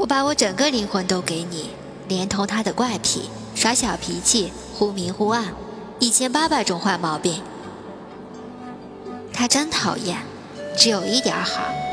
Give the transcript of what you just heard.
我把我整个灵魂都给你连同他的怪癖耍小脾气忽明忽暗一千八百种坏毛病。他真讨厌只有一点好。